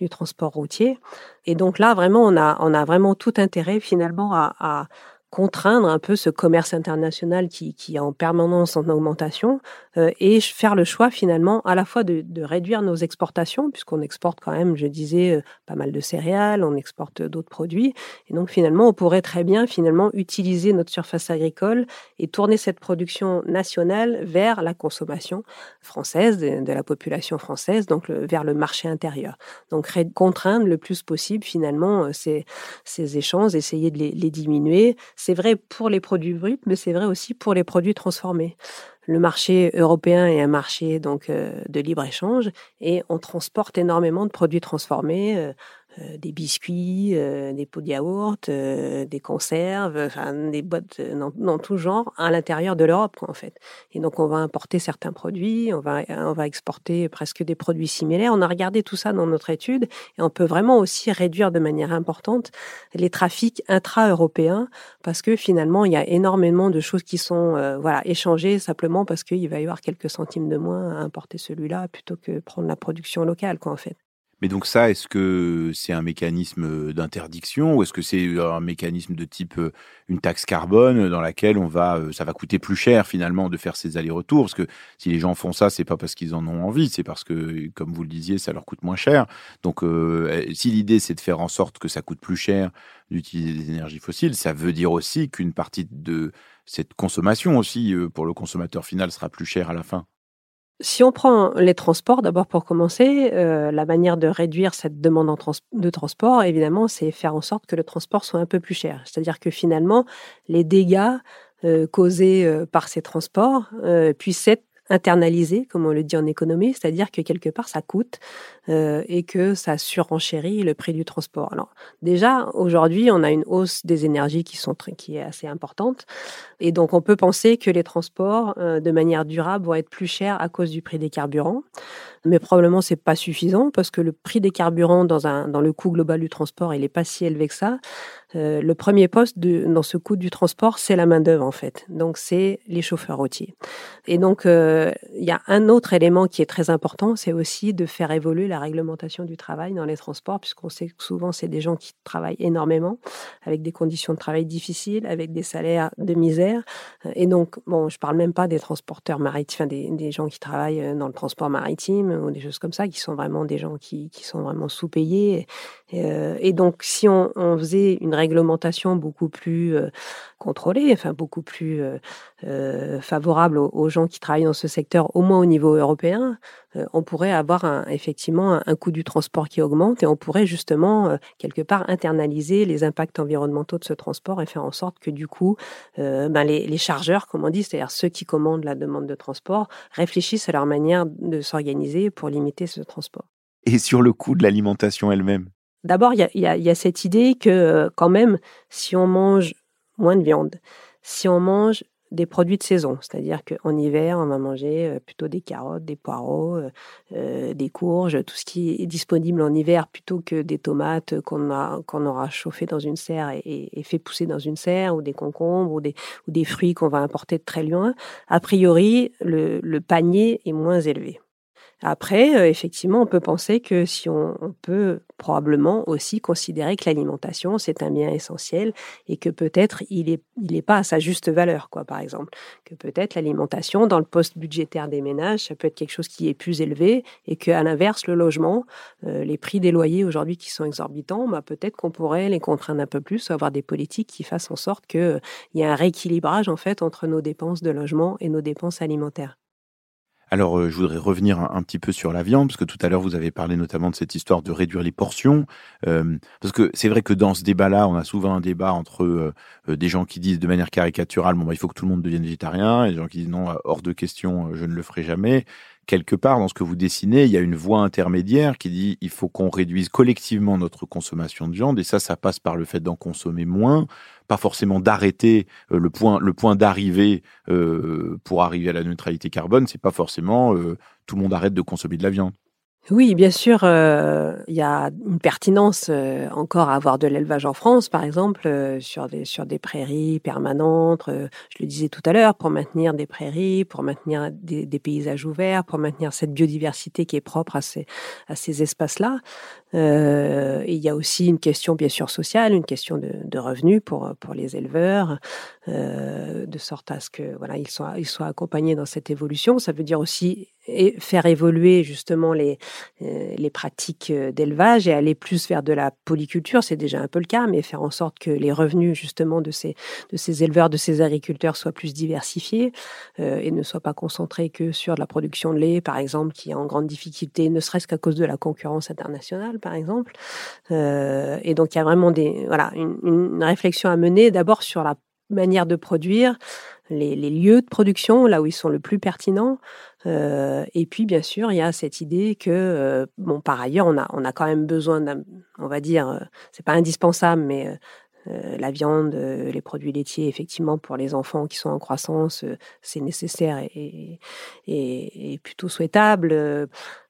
du transport routier. Et donc là, vraiment, on a, on a vraiment tout intérêt finalement à contraindre un peu ce commerce international qui, qui est en permanence en augmentation euh, et faire le choix finalement à la fois de, de réduire nos exportations, puisqu'on exporte quand même, je disais, euh, pas mal de céréales, on exporte d'autres produits. Et donc finalement, on pourrait très bien finalement utiliser notre surface agricole et tourner cette production nationale vers la consommation française, de, la population française, donc vers le marché intérieur. Donc contraindre le plus possible finalement euh, ces, ces échanges, essayer de les diminuer c'est vrai pour les produits bruts, mais c'est vrai aussi pour les produits transformés. Le marché européen est un marché donc euh, de libre échange et on transporte énormément de produits transformés, euh, euh, des biscuits, euh, des pots de yaourt, euh, des conserves, enfin, des boîtes dans, dans, tout genre à l'intérieur de l'Europe, en fait. Et donc, on va importer certains produits, on va, on va exporter presque des produits similaires. On a regardé tout ça dans notre étude et on peut vraiment aussi réduire de manière importante les trafics intra-européens parce que finalement, il y a énormément de choses qui sont voilà échangées simplement parce qu'il va y avoir quelques centimes de moins à importer celui-là plutôt que prendre la production locale, quoi, en fait. Mais donc ça, est-ce que c'est un mécanisme d'interdiction ou est-ce que c'est un mécanisme de type une taxe carbone dans laquelle on va, ça va coûter plus cher finalement de faire ces allers-retours? Parce que si les gens font ça, c'est pas parce qu'ils en ont envie, c'est parce que, comme vous le disiez, ça leur coûte moins cher. Donc, euh, si l'idée c'est de faire en sorte que ça coûte plus cher d'utiliser des énergies fossiles, ça veut dire aussi qu'une partie de cette consommation aussi pour le consommateur final sera plus chère à la fin. Si on prend les transports, d'abord pour commencer, euh, la manière de réduire cette demande de transport, évidemment, c'est faire en sorte que le transport soit un peu plus cher. C'est-à-dire que finalement, les dégâts euh, causés euh, par ces transports puissent être internalisé, comme on le dit en économie, c'est-à-dire que quelque part ça coûte euh, et que ça surenchérit le prix du transport. Alors déjà aujourd'hui, on a une hausse des énergies qui sont qui est assez importante et donc on peut penser que les transports euh, de manière durable vont être plus chers à cause du prix des carburants, mais probablement c'est pas suffisant parce que le prix des carburants dans un dans le coût global du transport il est pas si élevé que ça. euh, le premier poste dans ce coût du transport, c'est la main-d'œuvre en fait. Donc, c'est les chauffeurs routiers. Et donc, euh, il y a un autre élément qui est très important, c'est aussi de faire évoluer la réglementation du travail dans les transports, puisqu'on sait que souvent, c'est des gens qui travaillent énormément, avec des conditions de travail difficiles, avec des salaires de misère. Et donc, bon, je parle même pas des transporteurs maritimes, des, des gens qui travaillent dans le transport maritime ou des choses comme ça, qui sont vraiment des gens qui, qui sont vraiment sous-payés. Et, euh, et, donc, si on, faisait une réglementation beaucoup plus euh, contrôlée, enfin beaucoup plus euh, favorable aux, gens qui travaillent dans ce secteur, au moins au niveau européen, on pourrait avoir effectivement un, coût du transport qui augmente et on pourrait justement quelque part internaliser les impacts environnementaux de ce transport et faire en sorte que du coup, ben les, chargeurs, comme on dit, c'est-à-dire ceux qui commandent la demande de transport, réfléchissent à leur manière de s'organiser pour limiter ce transport. Et sur le coût de l'alimentation elle-même? D'abord, il y, y a, cette idée que euh, quand même, si on mange moins de viande, si on mange des produits de saison, c'est-à-dire qu'en hiver, on va manger euh, plutôt des carottes, des poireaux, euh, des courges, tout ce qui est disponible en hiver plutôt que des tomates qu'on qu'on aura chauffées dans une serre et, et, fait pousser dans une serre, ou des concombres, ou des, ou des fruits qu'on va importer de très loin. A priori, le, le panier est moins élevé. Après, euh, effectivement, on peut penser que si on, peut probablement aussi considérer que l'alimentation c'est un bien essentiel et que peut-être il est il est pas à sa juste valeur quoi par exemple que peut-être l'alimentation dans le poste budgétaire des ménages ça peut être quelque chose qui est plus élevé et que à l'inverse le logement euh, les prix des loyers aujourd'hui qui sont exorbitants bah peut-être qu'on pourrait les contraindre un peu plus avoir des politiques qui fassent en sorte que euh, y a un rééquilibrage en fait entre nos dépenses de logement et nos dépenses alimentaires. Alors, euh, je voudrais revenir un, petit peu sur la viande, parce que tout à l'heure, vous avez parlé notamment de cette histoire de réduire les portions. Euh, parce que c'est vrai que dans ce débat-là, on a souvent un débat entre euh des gens qui disent de manière caricaturale, bon, bah, il faut que tout le monde devienne végétarien, et des gens qui disent non, hors de question, je ne le ferai jamais. Quelque part, dans ce que vous dessinez, il y a une voie intermédiaire qui dit il faut qu'on réduise collectivement notre consommation de viande, et ça, ça passe par le fait d'en consommer moins, pas forcément d'arrêter euh, le point, le point d'arrivée euh, pour arriver à la neutralité carbone, c'est pas forcément euh, tout le monde arrête de consommer de la viande. Oui, bien sûr, euh, il y a une pertinence euh, encore à avoir de l'élevage en France, par exemple, euh, sur, des, sur des prairies permanentes, je le disais tout à l'heure, pour maintenir des prairies, pour maintenir des, des, paysages ouverts, pour maintenir cette biodiversité qui est propre à ces, à ces espaces-là. Et il y a aussi une question, bien sûr, sociale, une question de, revenus pour, pour les éleveurs, de sorte à ce que voilà, ils soient, ils soient accompagnés dans cette évolution. Ça veut dire aussi faire évoluer justement les, euh, les pratiques euh, d'élevage et aller plus vers de la polyculture, c'est déjà un peu le cas, mais faire en sorte que les revenus justement de ces, de ces éleveurs, de ces agriculteurs soient plus diversifiés euh, et ne soient pas concentrés que sur la production de lait, par exemple, qui est en grande difficulté, ne serait-ce qu'à cause de la concurrence internationale, par exemple. Euh, et donc il y a vraiment des, voilà, une, réflexion à mener d'abord sur la manière de produire, les, lieux de production, là où ils sont le plus pertinents. Euh, et puis, bien sûr, il y a cette idée que, euh, bon, par ailleurs, on a, on a quand même besoin on va dire, euh, c'est pas indispensable, mais la viande, les produits laitiers, effectivement, pour les enfants qui sont en croissance, c'est nécessaire et, et, plutôt souhaitable.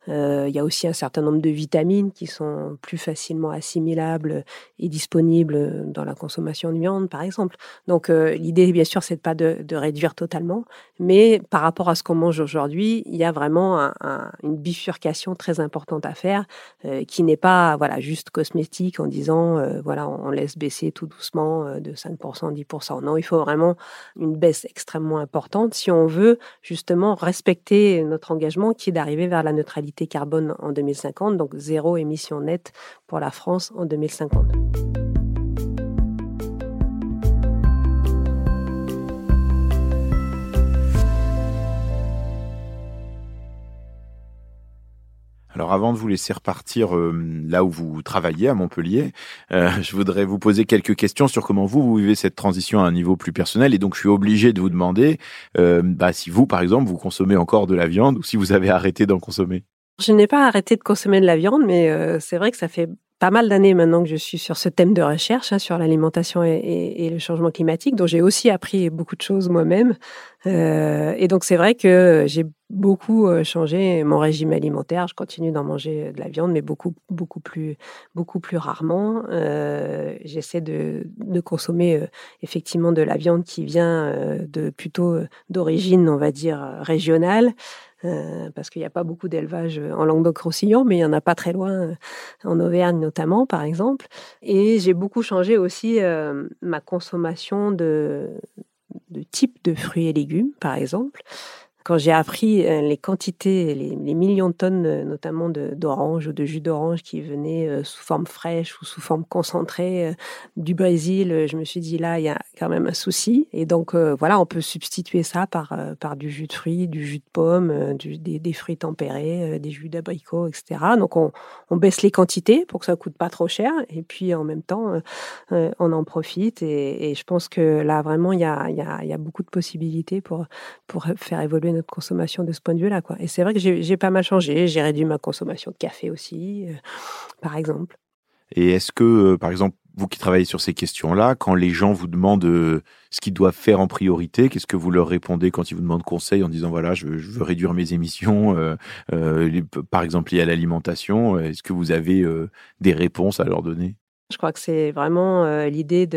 Euh, il y a aussi un certain nombre de vitamines qui sont plus facilement assimilables et disponibles dans la consommation de viande, par exemple. Donc euh, l'idée, bien sûr, c'est pas de, de, réduire totalement, mais par rapport à ce qu'on mange aujourd'hui, il y a vraiment un, un, une bifurcation très importante à faire, euh, qui n'est pas voilà juste cosmétique en disant voilà on, laisse baisser tout doucement de 5%, 10%. Non, il faut vraiment une baisse extrêmement importante si on veut justement respecter notre engagement qui est d'arriver vers la neutralité carbone en 2050, donc zéro émission nette pour la France en 2050. Alors avant de vous laisser repartir euh, là où vous travaillez à Montpellier, euh, je voudrais vous poser quelques questions sur comment vous, vous vivez cette transition à un niveau plus personnel. Et donc je suis obligé de vous demander euh, bah, si vous, par exemple, vous consommez encore de la viande ou si vous avez arrêté d'en consommer. Je n'ai pas arrêté de consommer de la viande, mais euh, c'est vrai que ça fait pas mal d'années maintenant que je suis sur ce thème de recherche, hein, sur l'alimentation et, le changement climatique, dont j'ai aussi appris beaucoup de choses moi-même. Euh, et donc c'est vrai que j'ai beaucoup changé mon régime alimentaire. Je continue d'en manger de la viande, mais beaucoup, beaucoup plus, beaucoup plus rarement. J'essaie de, de, consommer effectivement de la viande qui vient de plutôt d'origine, on va dire, régionale. Parce qu'il n'y a pas beaucoup d'élevage en Languedoc-Roussillon, mais il y en a pas très loin, en Auvergne notamment, par exemple. Et j'ai beaucoup changé aussi ma consommation de, de type de fruits et légumes, par exemple. Quand j'ai appris euh, les quantités, les, millions de tonnes, euh, notamment d'oranges ou de jus d'orange qui venaient euh, sous forme fraîche ou sous forme concentrée du Brésil, je me suis dit là, il y a quand même un souci. Et donc voilà, on peut substituer ça par, par du jus de fruits, du jus de pomme, des, fruits tempérés, des jus d'abricot, etc. Donc on, baisse les quantités pour que ça coûte pas trop cher. Et puis en même temps, on en profite. Et, je pense que là, vraiment, il y a, y a, beaucoup de possibilités pour, pour faire évoluer notre consommation de ce point de vue-là. Et c'est vrai que j'ai pas mal changé. J'ai réduit ma consommation de café aussi, euh, par exemple. Et est-ce que, euh, par exemple, vous qui travaillez sur ces questions-là, quand les gens vous demandent euh, ce qu'ils doivent faire en priorité, qu'est-ce que vous leur répondez quand ils vous demandent conseil en disant voilà, je veux, réduire mes émissions, par exemple liées à l'alimentation Est-ce que vous avez des réponses à leur donner? Je crois que c'est vraiment l'idée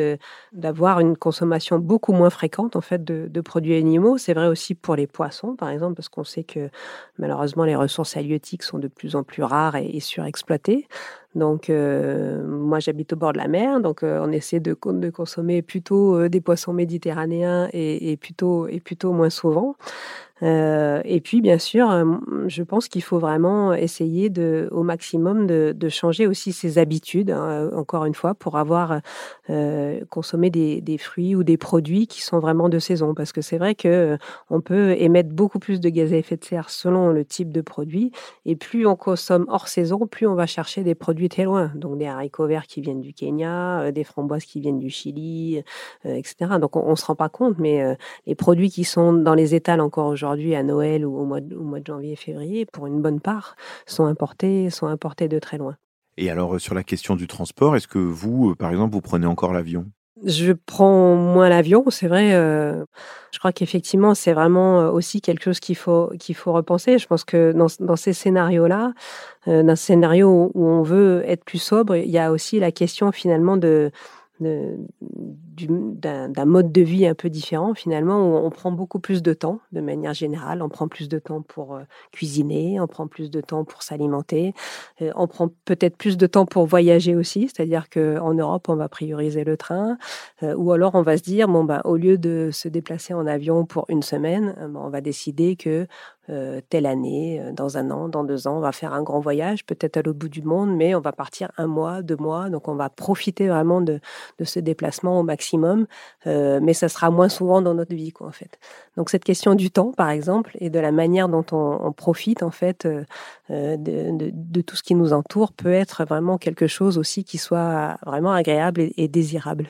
d'avoir une consommation beaucoup moins fréquente en fait de, produits animaux. C'est vrai aussi pour les poissons, par exemple, parce qu'on sait que malheureusement les ressources halieutiques sont de plus en plus rares et, surexploitées. Donc moi j'habite au bord de la mer, donc on essaie de, consommer plutôt des poissons méditerranéens et, plutôt et plutôt moins souvent. Euh, et puis, bien sûr, euh, je pense qu'il faut vraiment essayer au maximum de, changer aussi ses habitudes, hein, encore une fois, pour avoir euh, consommé des, des, fruits ou des produits qui sont vraiment de saison. Parce que c'est vrai que euh, on peut émettre beaucoup plus de gaz à effet de serre selon le type de produit. Et plus on consomme hors saison, plus on va chercher des produits très loin. Donc des haricots verts qui viennent du Kenya, des framboises qui viennent du Chili, etc. Donc on, ne se rend pas compte, mais les produits qui sont dans les étals encore aujourd'hui à Noël ou au mois, de, mois de janvier, février, pour une bonne part, sont importés, sont importés de très loin. Et alors, euh, sur la question du transport, est-ce que vous, euh, par exemple, vous prenez encore l'avion? Je prends moins l'avion, c'est vrai. Euh, je crois qu'effectivement, c'est vraiment aussi quelque chose qu'il faut qu'il faut repenser. Je pense que dans, dans ces scénarios-là, dans ce scénario où on veut être plus sobre, il y a aussi la question finalement de d'un mode de vie un peu différent finalement où on prend beaucoup plus de temps de manière générale. On prend plus de temps pour euh, cuisiner on prend plus de temps pour s'alimenter euh, on prend peut-être plus de temps pour voyager aussi c'est-à-dire que en Europe on va prioriser le train euh, ou alors on va se dire bon bah au lieu de se déplacer en avion pour une semaine bah, on va décider que euh, telle année, euh, dans un an, dans deux ans, on va faire un grand voyage, peut-être à l'autre bout du monde, mais on va partir un mois, deux mois, donc on va profiter vraiment de, ce déplacement au maximum, euh, mais ça sera moins souvent dans notre vie, quoi, en fait. Donc cette question du temps, par exemple, et de la manière dont on, profite, en fait, de, tout ce qui nous entoure, peut être vraiment quelque chose aussi qui soit vraiment agréable et, désirable.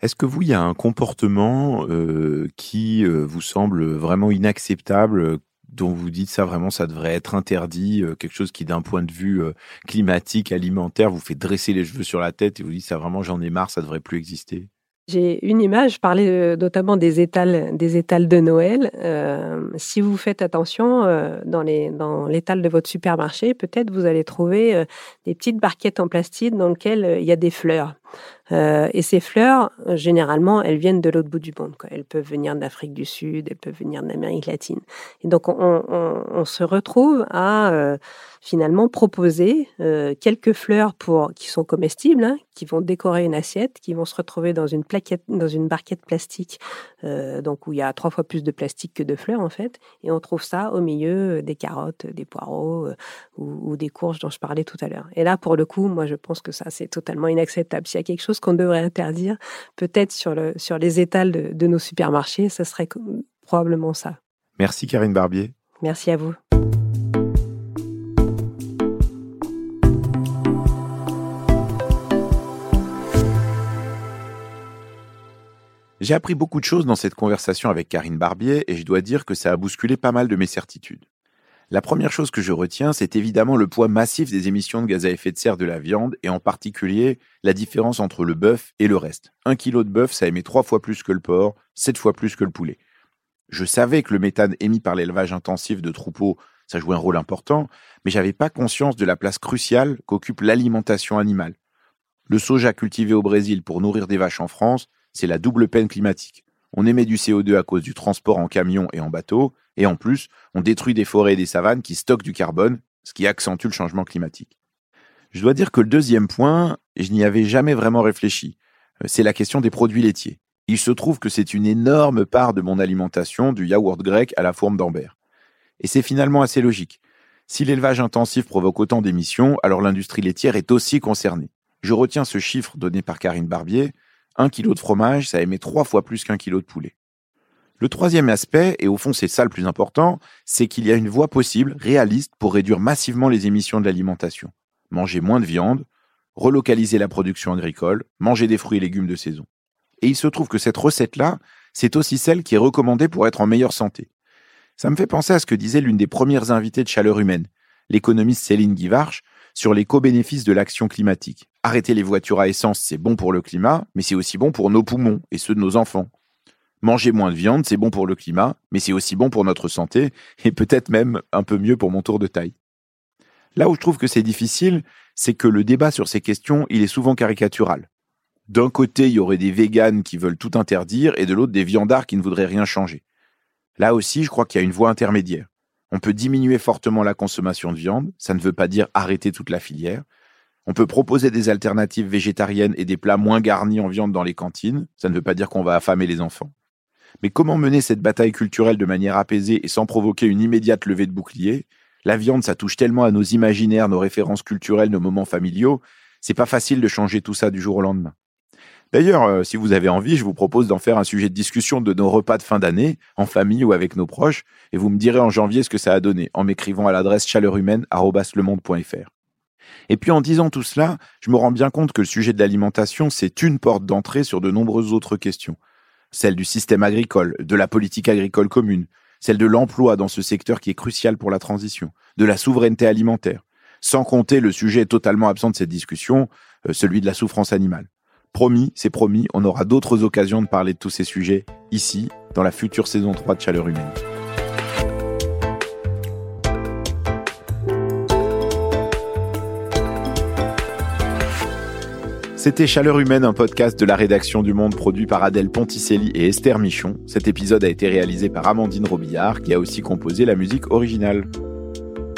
Est-ce que vous, il y a un comportement qui vous semble vraiment inacceptable dont vous dites ça vraiment, ça devrait être interdit, euh, quelque chose qui d'un point de vue euh, climatique, alimentaire, vous fait dresser les cheveux sur la tête et vous dites ça vraiment, j'en ai marre, ça devrait plus exister j'ai une image, je parlais euh, notamment des étals, des étals de Noël. si vous faites attention dans, les, dans l'étal de votre supermarché, peut-être vous allez trouver des petites barquettes en plastique dans lesquelles il y a des fleurs. Euh, et ces fleurs, généralement, elles viennent de l'autre bout du monde. Elles peuvent venir d'Afrique du Sud, elles peuvent venir d'Amérique latine. Et donc, on, se retrouve à euh, finalement proposer euh, quelques fleurs pour qui sont comestibles, hein, qui vont décorer une assiette, qui vont se retrouver dans une plaquette, dans une barquette plastique, donc où il y a trois fois plus de plastique que de fleurs en fait. Et on trouve ça au milieu des carottes, des poireaux ou, des courges dont je parlais tout à l'heure. Et là, pour le coup, moi, je pense que ça, c'est totalement inacceptable. A quelque chose qu'on devrait interdire, peut-être sur, le, sur les étals de, nos supermarchés, ce serait probablement ça. Merci Karine Barbier. Merci à vous. J'ai appris beaucoup de choses dans cette conversation avec Karine Barbier et je dois dire que ça a bousculé pas mal de mes certitudes. La première chose que je retiens, c'est évidemment le poids massif des émissions de gaz à effet de serre de la viande et en particulier la différence entre le bœuf et le reste. Un kilo de bœuf, ça émet trois fois plus que le porc, sept fois plus que le poulet. Je savais que le méthane émis par l'élevage intensif de troupeaux, ça jouait un rôle important, mais j'avais pas conscience de la place cruciale qu'occupe l'alimentation animale. Le soja cultivé au Brésil pour nourrir des vaches en France, c'est la double peine climatique. On émet du CO2 à cause du transport en camion et en bateau, et en plus, on détruit des forêts et des savanes qui stockent du carbone, ce qui accentue le changement climatique. Je dois dire que le deuxième point, je n'y avais jamais vraiment réfléchi, euh, c'est la question des produits laitiers. Il se trouve que c'est une énorme part de mon alimentation, du yaourt grec à la fourme d'Ambert. Et c'est finalement assez logique. Si l'élevage intensif provoque autant d'émissions, alors l'industrie laitière est aussi concernée. Je retiens ce chiffre donné par Karine Barbier. Un kilo de fromage, ça émet trois fois plus qu'un kilo de poulet. Le troisième aspect, et au fond c'est ça le plus important, c'est qu'il y a une voie possible, réaliste, pour réduire massivement les émissions de l'alimentation. Manger moins de viande, relocaliser la production agricole, manger des fruits et légumes de saison. Et il se trouve que cette recette-là, c'est aussi celle qui est recommandée pour être en meilleure santé. Ça me fait penser à ce que disait l'une des premières invitées de Chaleur Humaine, l'économiste Céline Guivarch, sur les co-bénéfices de l'action climatique. Arrêter les voitures à essence, c'est bon pour le climat, mais c'est aussi bon pour nos poumons et ceux de nos enfants. Manger moins de viande, c'est bon pour le climat, mais c'est aussi bon pour notre santé, et peut-être même un peu mieux pour mon tour de taille. Là où je trouve que c'est difficile, c'est que le débat sur ces questions, il est souvent caricatural. D'un côté, il y aurait des véganes qui veulent tout interdire, et de l'autre, des viandards qui ne voudraient rien changer. Là aussi, je crois qu'il y a une voie intermédiaire. On peut diminuer fortement la consommation de viande, ça ne veut pas dire arrêter toute la filière. On peut proposer des alternatives végétariennes et des plats moins garnis en viande dans les cantines, ça ne veut pas dire qu'on va affamer les enfants. Mais comment mener cette bataille culturelle de manière apaisée et sans provoquer une immédiate levée de bouclier? La viande, ça touche tellement à nos imaginaires, nos références culturelles, nos moments familiaux, c'est pas facile de changer tout ça du jour au lendemain. D'ailleurs, euh, si vous avez envie, je vous propose d'en faire un sujet de discussion de nos repas de fin d'année, en famille ou avec nos proches, et vous me direz en janvier ce que ça a donné, en m'écrivant à l'adresse chaleurhumaine.fr. Et puis en disant tout cela, je me rends bien compte que le sujet de l'alimentation, c'est une porte d'entrée sur de nombreuses autres questions. Celle du système agricole, de la politique agricole commune, celle de l'emploi dans ce secteur qui est crucial pour la transition, de la souveraineté alimentaire, sans compter le sujet totalement absent de cette discussion, euh, celui de la souffrance animale. Promis, c'est promis, on aura d'autres occasions de parler de tous ces sujets ici, dans la future saison 3 de Chaleur Humaine. C'était Chaleur Humaine, un podcast de la rédaction du Monde produit par Adèle Ponticelli et Esther Michon. Cet épisode a été réalisé par Amandine Robillard, qui a aussi composé la musique originale.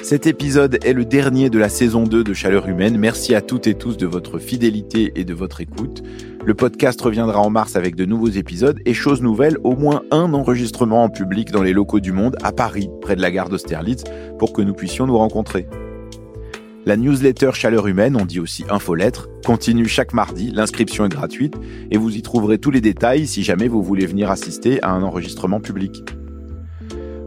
Cet épisode est le dernier de la saison 2 de Chaleur Humaine. Merci à toutes et tous de votre fidélité et de votre écoute. Le podcast reviendra en mars avec de nouveaux épisodes et chose nouvelle, au moins un enregistrement en public dans les locaux du Monde à Paris, près de la gare d'Austerlitz, pour que nous puissions nous rencontrer. La newsletter Chaleur Humaine, on dit aussi infolettre, continue chaque mardi, l'inscription est gratuite et vous y trouverez tous les détails si jamais vous voulez venir assister à un enregistrement public.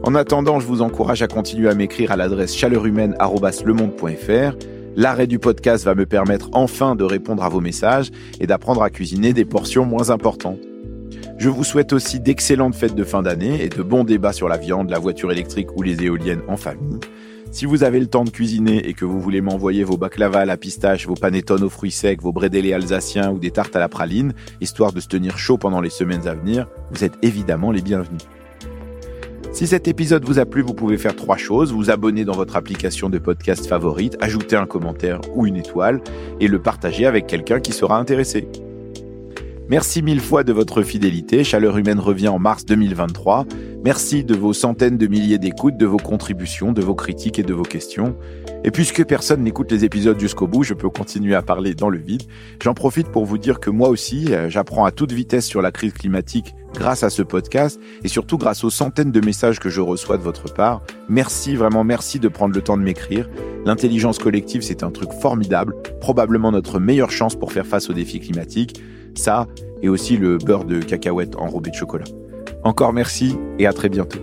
En attendant, je vous encourage à continuer à m'écrire à l'adresse chaleurhumaine.lemonde.fr. L'arrêt du podcast va me permettre enfin de répondre à vos messages et d'apprendre à cuisiner des portions moins importantes. Je vous souhaite aussi d'excellentes fêtes de fin d'année et de bons débats sur la viande, la voiture électrique ou les éoliennes en famille. Si vous avez le temps de cuisiner et que vous voulez m'envoyer vos baklava à la pistache, vos panettones aux fruits secs, vos bredellés alsaciens ou des tartes à la praline, histoire de se tenir chaud pendant les semaines à venir, vous êtes évidemment les bienvenus. Si cet épisode vous a plu, vous pouvez faire trois choses. Vous abonner dans votre application de podcast favorite, ajouter un commentaire ou une étoile et le partager avec quelqu'un qui sera intéressé. Merci mille fois de votre fidélité. Chaleur humaine revient en mars 2023. Merci de vos centaines de milliers d'écoutes, de vos contributions, de vos critiques et de vos questions. Et puisque personne n'écoute les épisodes jusqu'au bout, je peux continuer à parler dans le vide. J'en profite pour vous dire que moi aussi, euh, j'apprends à toute vitesse sur la crise climatique grâce à ce podcast et surtout grâce aux centaines de messages que je reçois de votre part. Merci, vraiment merci de prendre le temps de m'écrire. L'intelligence collective, c'est un truc formidable, probablement notre meilleure chance pour faire face aux défis climatiques ça et aussi le beurre de cacahuète enrobé de chocolat. Encore merci et à très bientôt.